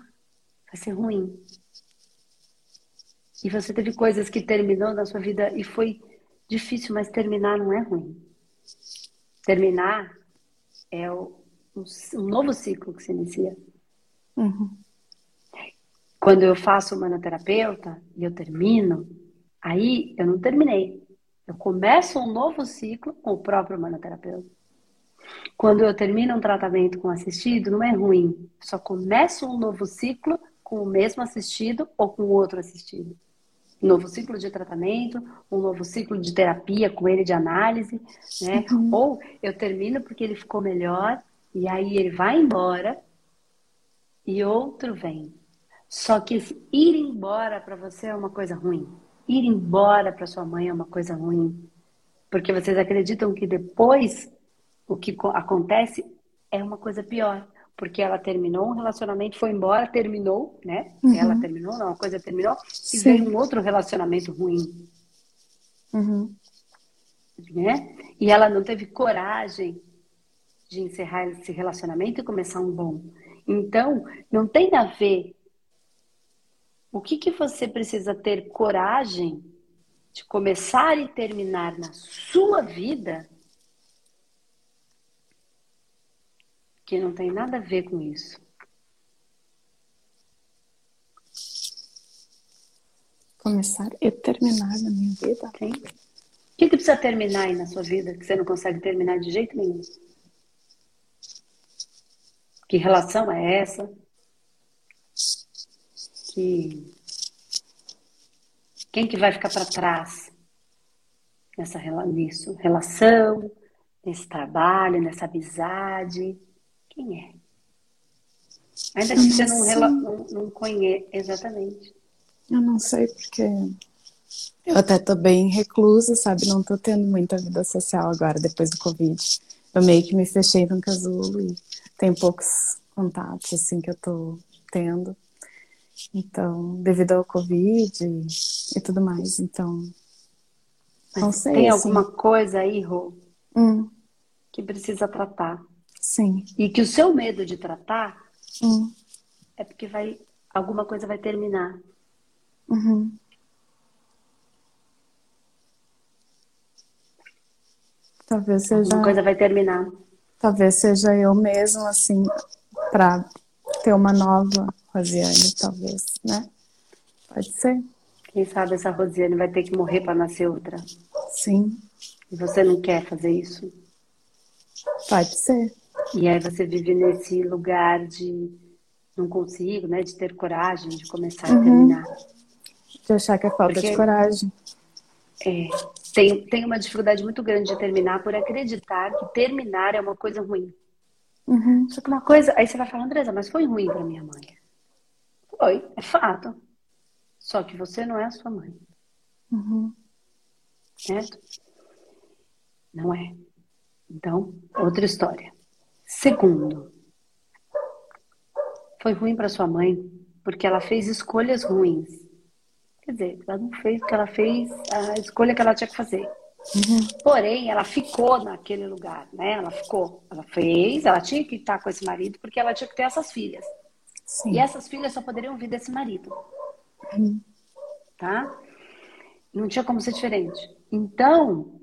vai ser ruim. E você teve coisas que terminou na sua vida e foi difícil, mas terminar não é ruim. Terminar é o, um, um novo ciclo que se inicia. Uhum. Quando eu faço manoterapeuta e eu termino, aí eu não terminei. Eu começo um novo ciclo com o próprio manoterapeuta. Quando eu termino um tratamento com assistido, não é ruim. Só começo um novo ciclo com o mesmo assistido ou com outro assistido. Um novo ciclo de tratamento, um novo ciclo de terapia com ele de análise, né? Uhum. Ou eu termino porque ele ficou melhor e aí ele vai embora e outro vem. Só que ir embora para você é uma coisa ruim. Ir embora para sua mãe é uma coisa ruim. Porque vocês acreditam que depois o que acontece é uma coisa pior. Porque ela terminou um relacionamento, foi embora, terminou, né? Uhum. Ela terminou, não, a coisa terminou, e Sim. veio um outro relacionamento ruim. Uhum. Né? E ela não teve coragem de encerrar esse relacionamento e começar um bom. Então, não tem a ver. O que, que você precisa ter coragem de começar e terminar na sua vida que não tem nada a ver com isso. Começar e terminar na minha vida? Tem. O que, que precisa terminar aí na sua vida que você não consegue terminar de jeito nenhum? Que relação é essa? Que quem que vai ficar para trás nessa nisso? Relação, nesse trabalho, nessa amizade? Quem é? Ainda que você não, não, não conhece exatamente. Eu não sei porque eu até tô bem reclusa, sabe? Não tô tendo muita vida social agora, depois do Covid. Eu meio que me fechei no casulo e tem poucos contatos, assim, que eu tô tendo. Então, devido ao Covid e, e tudo mais, então... Não sei, tem assim. alguma coisa aí, Rô, hum. que precisa tratar. Sim. E que o seu medo de tratar hum. é porque vai alguma coisa vai terminar. Uhum. Talvez seja. Alguma coisa vai terminar. Talvez seja eu mesmo, assim, para ter uma nova Rosiane, talvez, né? Pode ser. Quem sabe essa Rosiane vai ter que morrer para nascer outra. Sim. E você não quer fazer isso? Pode ser. E aí você vive nesse lugar de não consigo, né? De ter coragem de começar uhum. e terminar. De achar que é falta Porque... de coragem. É, tem, tem uma dificuldade muito grande de terminar por acreditar que terminar é uma coisa ruim. Uhum. Só que uma coisa, aí você vai falar, Andresa, mas foi ruim para minha mãe. Foi, é fato. Só que você não é a sua mãe. Uhum. Certo? Não é. Então, outra história. Segundo, foi ruim para sua mãe porque ela fez escolhas ruins. Quer dizer, ela não fez porque ela fez a escolha que ela tinha que fazer. Uhum. Porém, ela ficou naquele lugar, né? Ela ficou, ela fez, ela tinha que estar com esse marido porque ela tinha que ter essas filhas. Sim. E essas filhas só poderiam vir desse marido. Uhum. Tá? Não tinha como ser diferente. Então,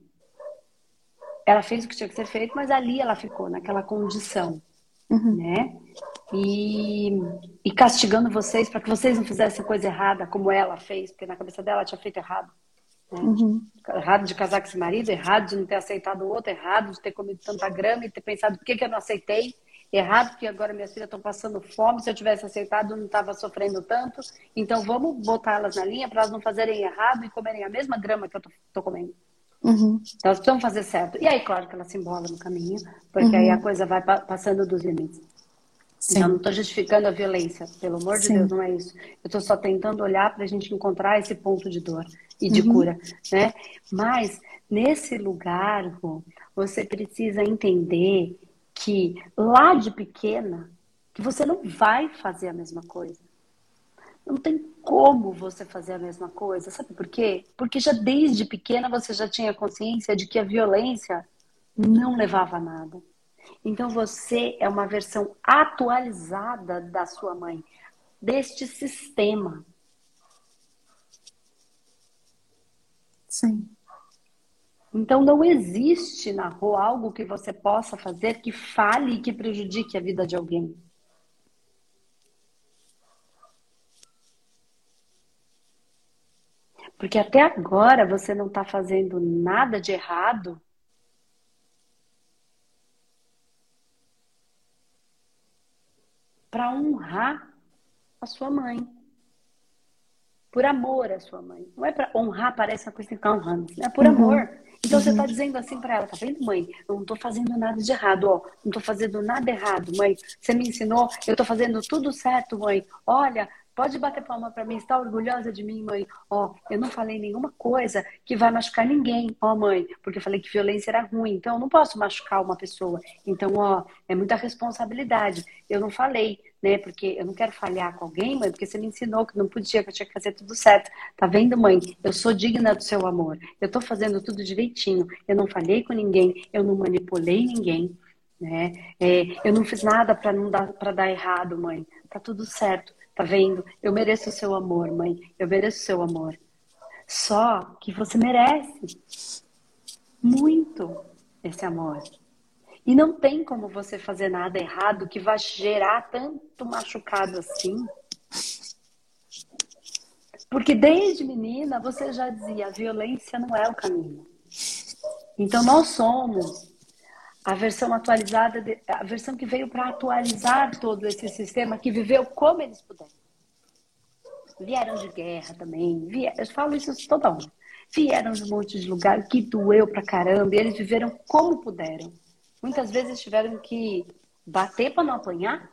ela fez o que tinha que ser feito, mas ali ela ficou, naquela condição, uhum. né? e, e castigando vocês para que vocês não fizessem coisa errada como ela fez, porque na cabeça dela ela tinha feito errado. Né? Uhum. Errado de casar com esse marido, errado de não ter aceitado o outro, errado de ter comido tanta grama e ter pensado por que, que eu não aceitei, errado porque agora minhas filhas estão passando fome, se eu tivesse aceitado eu não estava sofrendo tanto, então vamos botar elas na linha para elas não fazerem errado e comerem a mesma grama que eu estou comendo. Uhum. Então, elas precisam fazer certo. E aí, claro que ela se embola no caminho, porque uhum. aí a coisa vai passando dos limites. Sim. Então, não estou justificando a violência, pelo amor de Sim. Deus, não é isso. Eu estou só tentando olhar para a gente encontrar esse ponto de dor e de uhum. cura, né? Mas nesse lugar, você precisa entender que lá de pequena, que você não vai fazer a mesma coisa. Não tem como você fazer a mesma coisa. Sabe por quê? Porque já desde pequena você já tinha consciência de que a violência não levava a nada. Então você é uma versão atualizada da sua mãe, deste sistema. Sim. Então não existe na rua algo que você possa fazer que fale e que prejudique a vida de alguém. Porque até agora você não está fazendo nada de errado para honrar a sua mãe. Por amor à sua mãe. Não é para honrar, parece uma coisa que ficar honrando. É por uhum. amor. Então uhum. você está dizendo assim para ela, tá vendo, mãe? Eu não estou fazendo nada de errado, ó. Não estou fazendo nada errado, mãe. Você me ensinou, eu estou fazendo tudo certo, mãe. Olha, Pode bater palma para mim, está orgulhosa de mim, mãe? Ó, oh, eu não falei nenhuma coisa que vai machucar ninguém, ó, oh, mãe, porque eu falei que violência era ruim, então eu não posso machucar uma pessoa. Então, ó, é muita responsabilidade. Eu não falei, né? Porque eu não quero falhar com alguém, mãe, porque você me ensinou que não podia, que eu tinha que fazer tudo certo. Tá vendo, mãe? Eu sou digna do seu amor. Eu tô fazendo tudo direitinho. Eu não falhei com ninguém, eu não manipulei ninguém. Né? É, eu não fiz nada para não dar para dar errado, mãe. Tá tudo certo. Tá vendo? Eu mereço o seu amor, mãe. Eu mereço o seu amor. Só que você merece muito esse amor. E não tem como você fazer nada errado que vá gerar tanto machucado assim. Porque desde menina você já dizia: a violência não é o caminho. Então nós somos a versão atualizada, a versão que veio para atualizar todo esse sistema, que viveu como eles puderam. Vieram de guerra também, vieram, eu falo isso toda hora. Vieram de um monte de lugar que doeu pra caramba, e eles viveram como puderam. Muitas vezes tiveram que bater para não apanhar,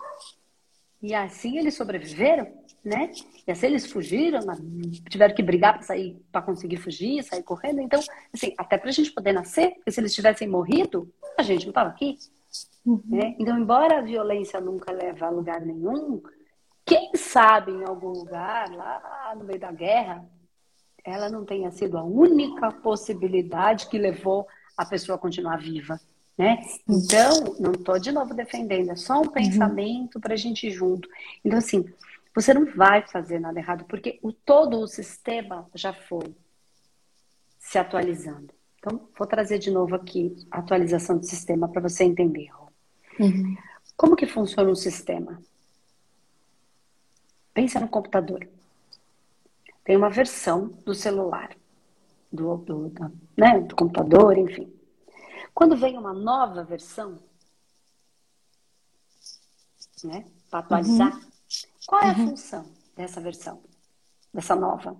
e assim eles sobreviveram, né? E assim eles fugiram, tiveram que brigar para sair, para conseguir fugir, sair correndo. Então, assim, até para a gente poder nascer, porque se eles tivessem morrido, a gente não estava aqui. Uhum. Né? Então, embora a violência nunca leve a lugar nenhum, quem sabe em algum lugar, lá no meio da guerra, ela não tenha sido a única possibilidade que levou a pessoa a continuar viva. Né? Então, não estou de novo defendendo, é só um uhum. pensamento para a gente ir junto. Então, assim, você não vai fazer nada errado, porque o, todo o sistema já foi se atualizando. Então, vou trazer de novo aqui a atualização do sistema para você entender. Uhum. Como que funciona um sistema? Pensa no computador. Tem uma versão do celular, do, do, do, né, do computador, enfim. Quando vem uma nova versão, né, para atualizar, uhum. Qual é a uhum. função dessa versão, dessa nova?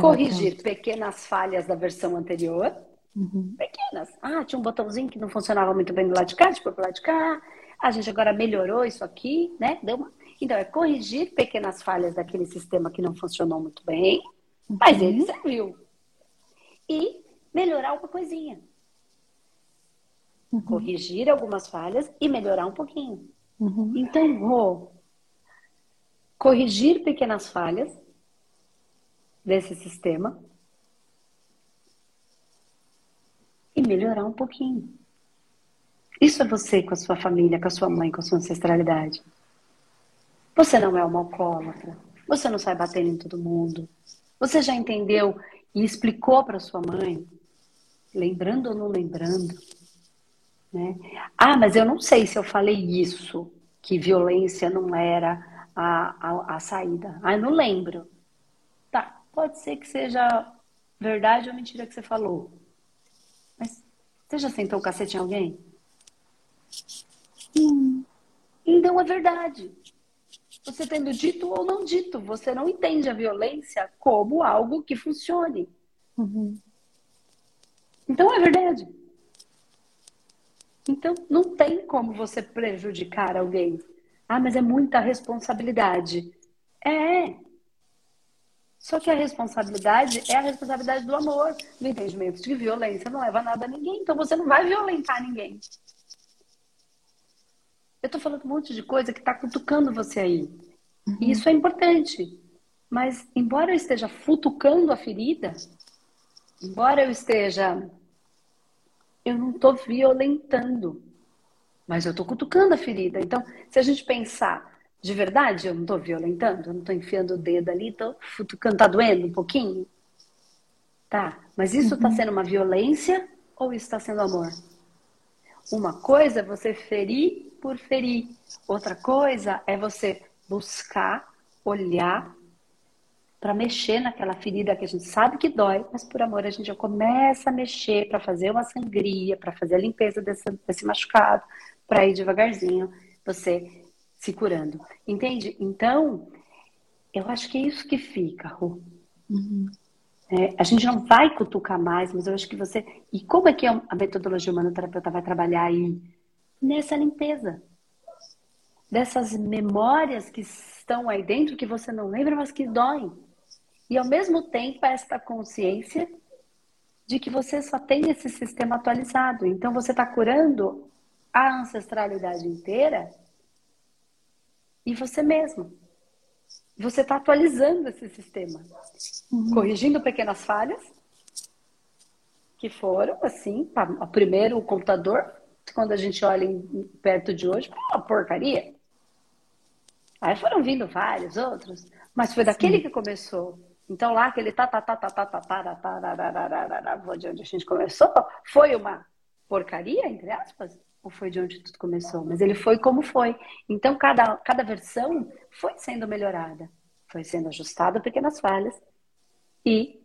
Corrigir pequenas falhas da versão anterior. Uhum. Pequenas. Ah, tinha um botãozinho que não funcionava muito bem do lado de cá, tipo pro lado de cá. A gente agora melhorou isso aqui, né? Deu uma... Então, é corrigir pequenas falhas daquele sistema que não funcionou muito bem, uhum. mas ele serviu. E melhorar uma coisinha. Uhum. Corrigir algumas falhas e melhorar um pouquinho. Uhum. Então, vou corrigir pequenas falhas desse sistema e melhorar um pouquinho. Isso é você com a sua família, com a sua mãe, com a sua ancestralidade. Você não é uma alcoólatra. Você não sai batendo em todo mundo. Você já entendeu e explicou para sua mãe, lembrando ou não lembrando, né? Ah, mas eu não sei se eu falei isso, que violência não era a, a, a saída. Ah, não lembro. Tá, pode ser que seja verdade ou mentira que você falou. Mas você já sentou o cacete em alguém? Hum. Então é verdade. Você tendo dito ou não dito, você não entende a violência como algo que funcione. Uhum. Então é verdade. Então, não tem como você prejudicar alguém. Ah, mas é muita responsabilidade. É. Só que a responsabilidade é a responsabilidade do amor, do entendimento de violência não leva nada a ninguém. Então, você não vai violentar ninguém. Eu estou falando um monte de coisa que está cutucando você aí. Uhum. E isso é importante. Mas, embora eu esteja futucando a ferida, embora eu esteja eu não estou violentando, mas eu estou cutucando a ferida. Então, se a gente pensar de verdade, eu não estou violentando, eu não estou enfiando o dedo ali, estou futucando, está doendo um pouquinho? Tá, mas isso está uhum. sendo uma violência ou isso está sendo amor? Uma coisa é você ferir por ferir, outra coisa é você buscar, olhar para mexer naquela ferida que a gente sabe que dói, mas por amor a gente já começa a mexer para fazer uma sangria, para fazer a limpeza desse, desse machucado, para ir devagarzinho você se curando. Entende? Então, eu acho que é isso que fica, Ru. Uhum. É, a gente não vai cutucar mais, mas eu acho que você. E como é que a metodologia humanoterapeuta vai trabalhar aí? Nessa limpeza. Dessas memórias que estão aí dentro que você não lembra, mas que doem. E ao mesmo tempo, esta consciência de que você só tem esse sistema atualizado. Então, você está curando a ancestralidade inteira e você mesmo. Você está atualizando esse sistema, uhum. corrigindo pequenas falhas que foram, assim, o primeiro o computador, quando a gente olha em, perto de hoje, uma porcaria. Aí foram vindo vários outros, mas foi daquele Sim. que começou. Então lá aquele tá, tá, tá, tá, tá, tá, tá, tá, tá, de onde a gente começou, foi uma porcaria, entre aspas, ou foi de onde tudo começou? Mas ele foi como foi. Então cada, cada versão foi sendo melhorada, foi sendo ajustada pequenas falhas e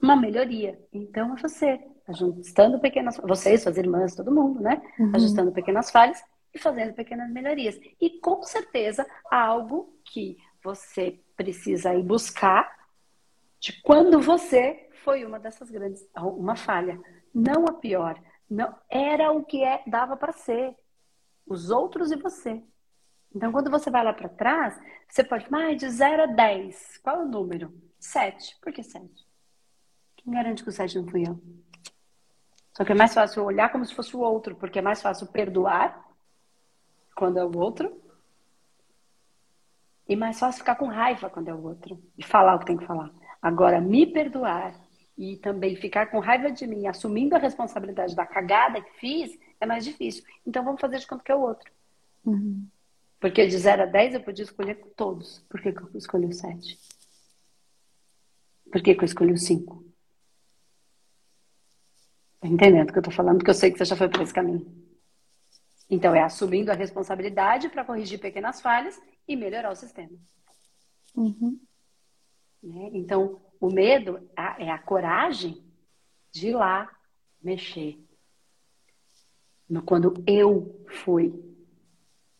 uma melhoria. Então é você ajustando pequenas, vocês, suas irmãs, todo mundo, né? Uhum. Ajustando pequenas falhas e fazendo pequenas melhorias. E com certeza algo que você precisa ir buscar de quando você foi uma dessas grandes, uma falha, não a pior, não era o que é dava para ser, os outros e você. Então, quando você vai lá para trás, você pode, mais de 0 a 10, qual é o número? 7. Por que 7? Quem garante que o 7 não fui eu? Só que é mais fácil olhar como se fosse o outro, porque é mais fácil perdoar quando é o outro. E mais fácil ficar com raiva quando é o outro. E falar o que tem que falar. Agora, me perdoar e também ficar com raiva de mim, assumindo a responsabilidade da cagada que fiz, é mais difícil. Então vamos fazer de conta que é o outro. Uhum. Porque de 0 a 10 eu podia escolher todos. Por que, que eu escolhi o 7? Por que, que eu escolhi o 5? Tá entendendo o que eu tô falando? Porque eu sei que você já foi por esse caminho. Então, é assumindo a responsabilidade para corrigir pequenas falhas e melhorar o sistema. Uhum. Né? Então, o medo é a coragem de ir lá mexer. No, quando eu fui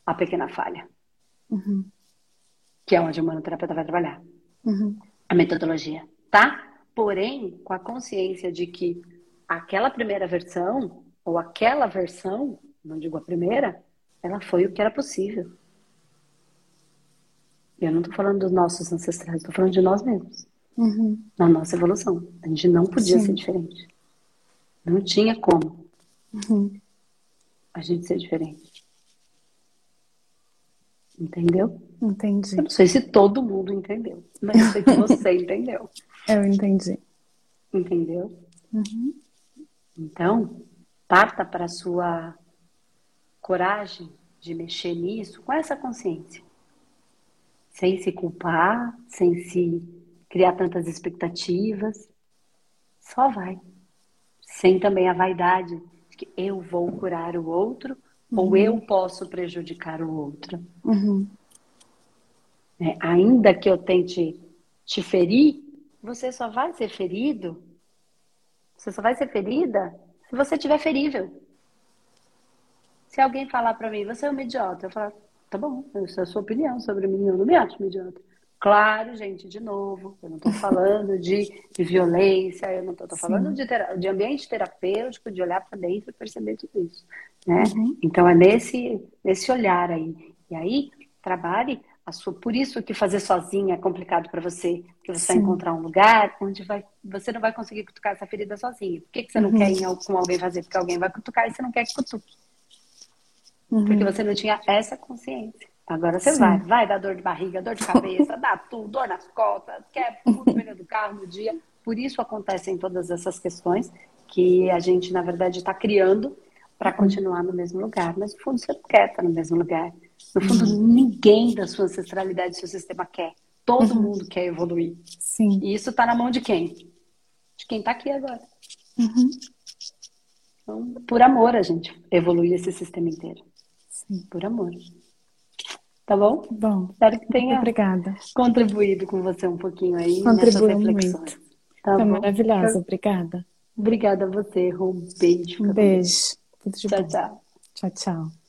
a pequena falha. Uhum. Que é onde o manoterapeuta vai trabalhar. Uhum. A metodologia, tá? Porém, com a consciência de que aquela primeira versão, ou aquela versão, não digo a primeira, ela foi o que era possível. Eu não estou falando dos nossos ancestrais, estou falando de nós mesmos. Uhum. Na nossa evolução. A gente não podia Sim. ser diferente. Não tinha como uhum. a gente ser diferente. Entendeu? Entendi. Eu não sei se todo mundo entendeu, mas eu sei que você entendeu. Eu entendi. Entendeu? Uhum. Então, parta para a sua coragem de mexer nisso com essa consciência sem se culpar, sem se criar tantas expectativas. Só vai. Sem também a vaidade de que eu vou curar o outro uhum. ou eu posso prejudicar o outro. Uhum. É, ainda que eu tente te ferir, você só vai ser ferido, você só vai ser ferida se você estiver ferível. Se alguém falar para mim, você é um idiota, eu falo, Tá bom, essa é a sua opinião sobre mim, eu não me acho idiota. Claro, gente, de novo, eu não estou falando de, de, violência, eu não estou falando de, de, ambiente terapêutico, de olhar para dentro e perceber tudo isso. Né? Uhum. Então é nesse, nesse olhar aí. E aí, trabalhe a sua. Por isso que fazer sozinha é complicado para você, porque você Sim. vai encontrar um lugar onde vai, você não vai conseguir cutucar essa ferida sozinha. Por que, que você não uhum. quer ir com alguém fazer? Porque alguém vai cutucar e você não quer que cutuque. Uhum. Porque você não tinha essa consciência. Agora você Sim. vai, vai dar dor de barriga, dor de cabeça, dá tudo, dor nas costas, quer o pneu do carro no dia. Por isso acontecem todas essas questões que a gente, na verdade, está criando para continuar no mesmo lugar. Mas no fundo você não quer estar no mesmo lugar. No fundo, uhum. ninguém da sua ancestralidade, do seu sistema quer. Todo uhum. mundo quer evoluir. Sim. E isso está na mão de quem? De quem está aqui agora. Uhum. Então, por amor, a gente evolui esse sistema inteiro. Sim. Por amor. Tá bom? Bom. Espero que tenha obrigada. contribuído com você um pouquinho aí Contribuiu muito. Tá Foi bom? maravilhosa. Obrigada. Obrigada a você, Rô. Um beijo. Um beijo. Tudo de tchau, bom. tchau. Tchau, tchau.